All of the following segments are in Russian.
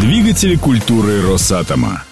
Двигатели культуры Росатома.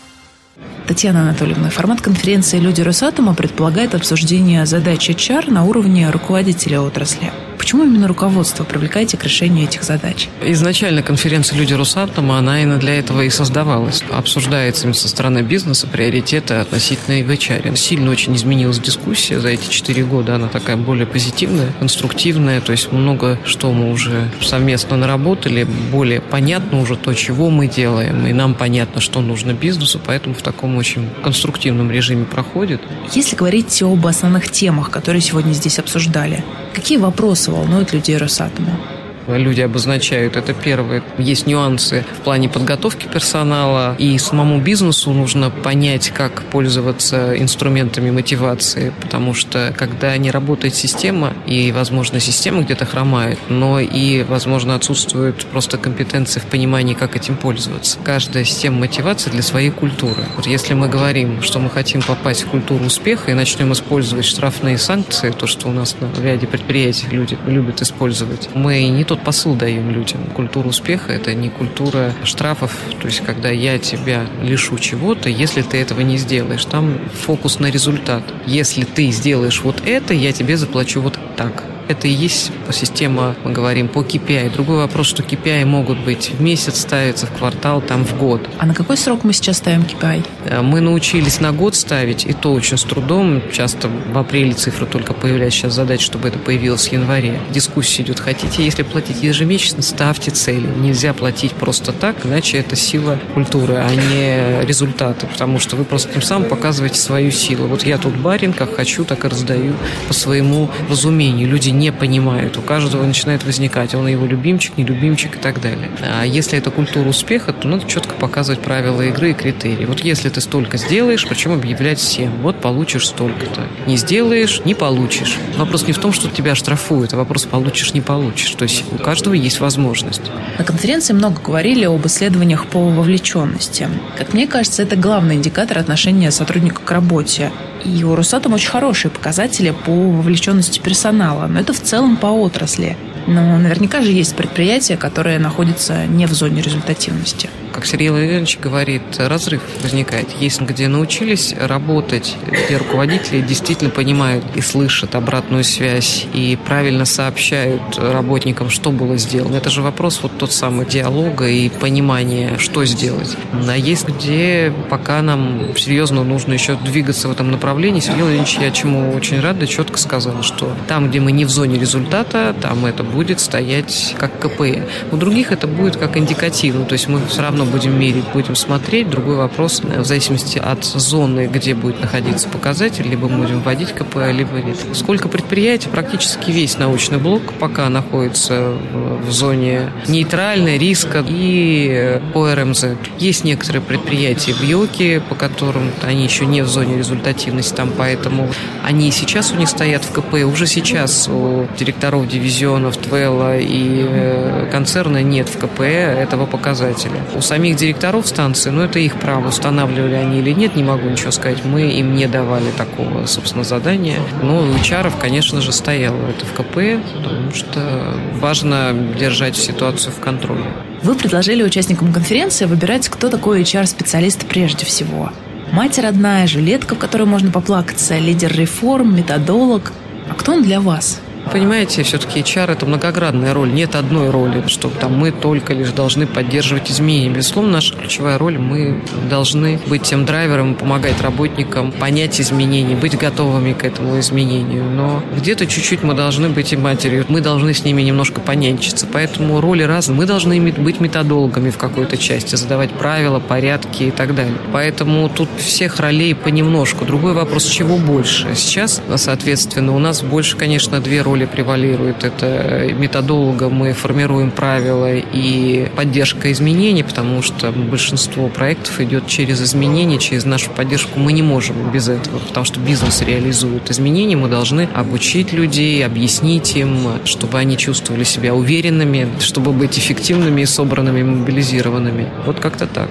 Татьяна Анатольевна, формат конференции «Люди Росатома» предполагает обсуждение задач HR на уровне руководителя отрасли. Почему именно руководство привлекаете к решению этих задач? Изначально конференция «Люди Росатома», она именно для этого и создавалась. Обсуждается со стороны бизнеса приоритеты относительно HR. Сильно очень изменилась дискуссия за эти четыре года. Она такая более позитивная, конструктивная. То есть много что мы уже совместно наработали. Более понятно уже то, чего мы делаем. И нам понятно, что нужно бизнесу. Поэтому в таком очень конструктивном режиме проходит. Если говорить об основных темах, которые сегодня здесь обсуждали, какие вопросы волнует людей Росатома люди обозначают. Это первое. Есть нюансы в плане подготовки персонала, и самому бизнесу нужно понять, как пользоваться инструментами мотивации, потому что когда не работает система, и, возможно, система где-то хромает, но и, возможно, отсутствует просто компетенции в понимании, как этим пользоваться. Каждая система мотивации для своей культуры. Вот если мы говорим, что мы хотим попасть в культуру успеха и начнем использовать штрафные санкции, то, что у нас на ряде предприятий люди любят использовать, мы не тот посыл даем людям. Культура успеха – это не культура штрафов, то есть когда я тебя лишу чего-то, если ты этого не сделаешь. Там фокус на результат. Если ты сделаешь вот это, я тебе заплачу вот так. Это и есть система, мы говорим, по KPI. Другой вопрос, что KPI могут быть в месяц ставиться, в квартал, там в год. А на какой срок мы сейчас ставим KPI? Э, мы научились на год ставить, и то очень с трудом. Часто в апреле цифры только появляются. Сейчас задача, чтобы это появилось в январе. Дискуссия идет. Хотите, если платить ежемесячно, ставьте цели. Нельзя платить просто так, иначе это сила культуры, а не результаты. Потому что вы просто тем самым показываете свою силу. Вот я тут барин, как хочу, так и раздаю по своему разумению. Люди не понимают. У каждого начинает возникать, он его любимчик, не любимчик и так далее. А если это культура успеха, то надо четко показывать правила игры и критерии. Вот если ты столько сделаешь, причем объявлять всем, вот получишь столько-то. Не сделаешь, не получишь. Вопрос не в том, что тебя штрафуют, а вопрос получишь, не получишь. То есть у каждого есть возможность. На конференции много говорили об исследованиях по вовлеченности. Как мне кажется, это главный индикатор отношения сотрудника к работе. И у Росатом очень хорошие показатели по вовлеченности персонала, но это в целом по отрасли. Но наверняка же есть предприятия, которые находятся не в зоне результативности как Сергей Владимирович говорит, разрыв возникает. Есть где научились работать, где руководители действительно понимают и слышат обратную связь и правильно сообщают работникам, что было сделано. Это же вопрос вот тот самый диалога и понимания, что сделать. А есть где пока нам серьезно нужно еще двигаться в этом направлении. Сергей Владимирович, я чему очень рад, да четко сказал, что там, где мы не в зоне результата, там это будет стоять как КП. У других это будет как индикативно, то есть мы все равно будем мерить, будем смотреть. Другой вопрос, э, в зависимости от зоны, где будет находиться показатель, либо мы будем вводить КП, либо нет. Сколько предприятий, практически весь научный блок пока находится в зоне нейтральной, риска и э, по РМЗ. Есть некоторые предприятия в ЙОКе, по которым они еще не в зоне результативности, там поэтому они сейчас у них стоят в КП. Уже сейчас у директоров дивизионов ТВЭЛа и э, концерна нет в КП этого показателя. У самих директоров станции, ну, это их право, устанавливали они или нет, не могу ничего сказать. Мы им не давали такого, собственно, задания. Но у конечно же, стояло это в КП, потому что важно держать ситуацию в контроле. Вы предложили участникам конференции выбирать, кто такой HR-специалист прежде всего. Мать родная, жилетка, в которой можно поплакаться, лидер реформ, методолог. А кто он для вас? Понимаете, все-таки HR – это многоградная роль. Нет одной роли, что там мы только лишь должны поддерживать изменения. Безусловно, наша ключевая роль – мы должны быть тем драйвером, помогать работникам понять изменения, быть готовыми к этому изменению. Но где-то чуть-чуть мы должны быть и матерью. Мы должны с ними немножко понянчиться. Поэтому роли разные. Мы должны быть методологами в какой-то части, задавать правила, порядки и так далее. Поэтому тут всех ролей понемножку. Другой вопрос, чего больше? Сейчас, соответственно, у нас больше, конечно, две роли роли превалирует. Это методолога мы формируем правила и поддержка изменений, потому что большинство проектов идет через изменения, через нашу поддержку. Мы не можем без этого, потому что бизнес реализует изменения. Мы должны обучить людей, объяснить им, чтобы они чувствовали себя уверенными, чтобы быть эффективными и собранными, мобилизированными. Вот как-то так.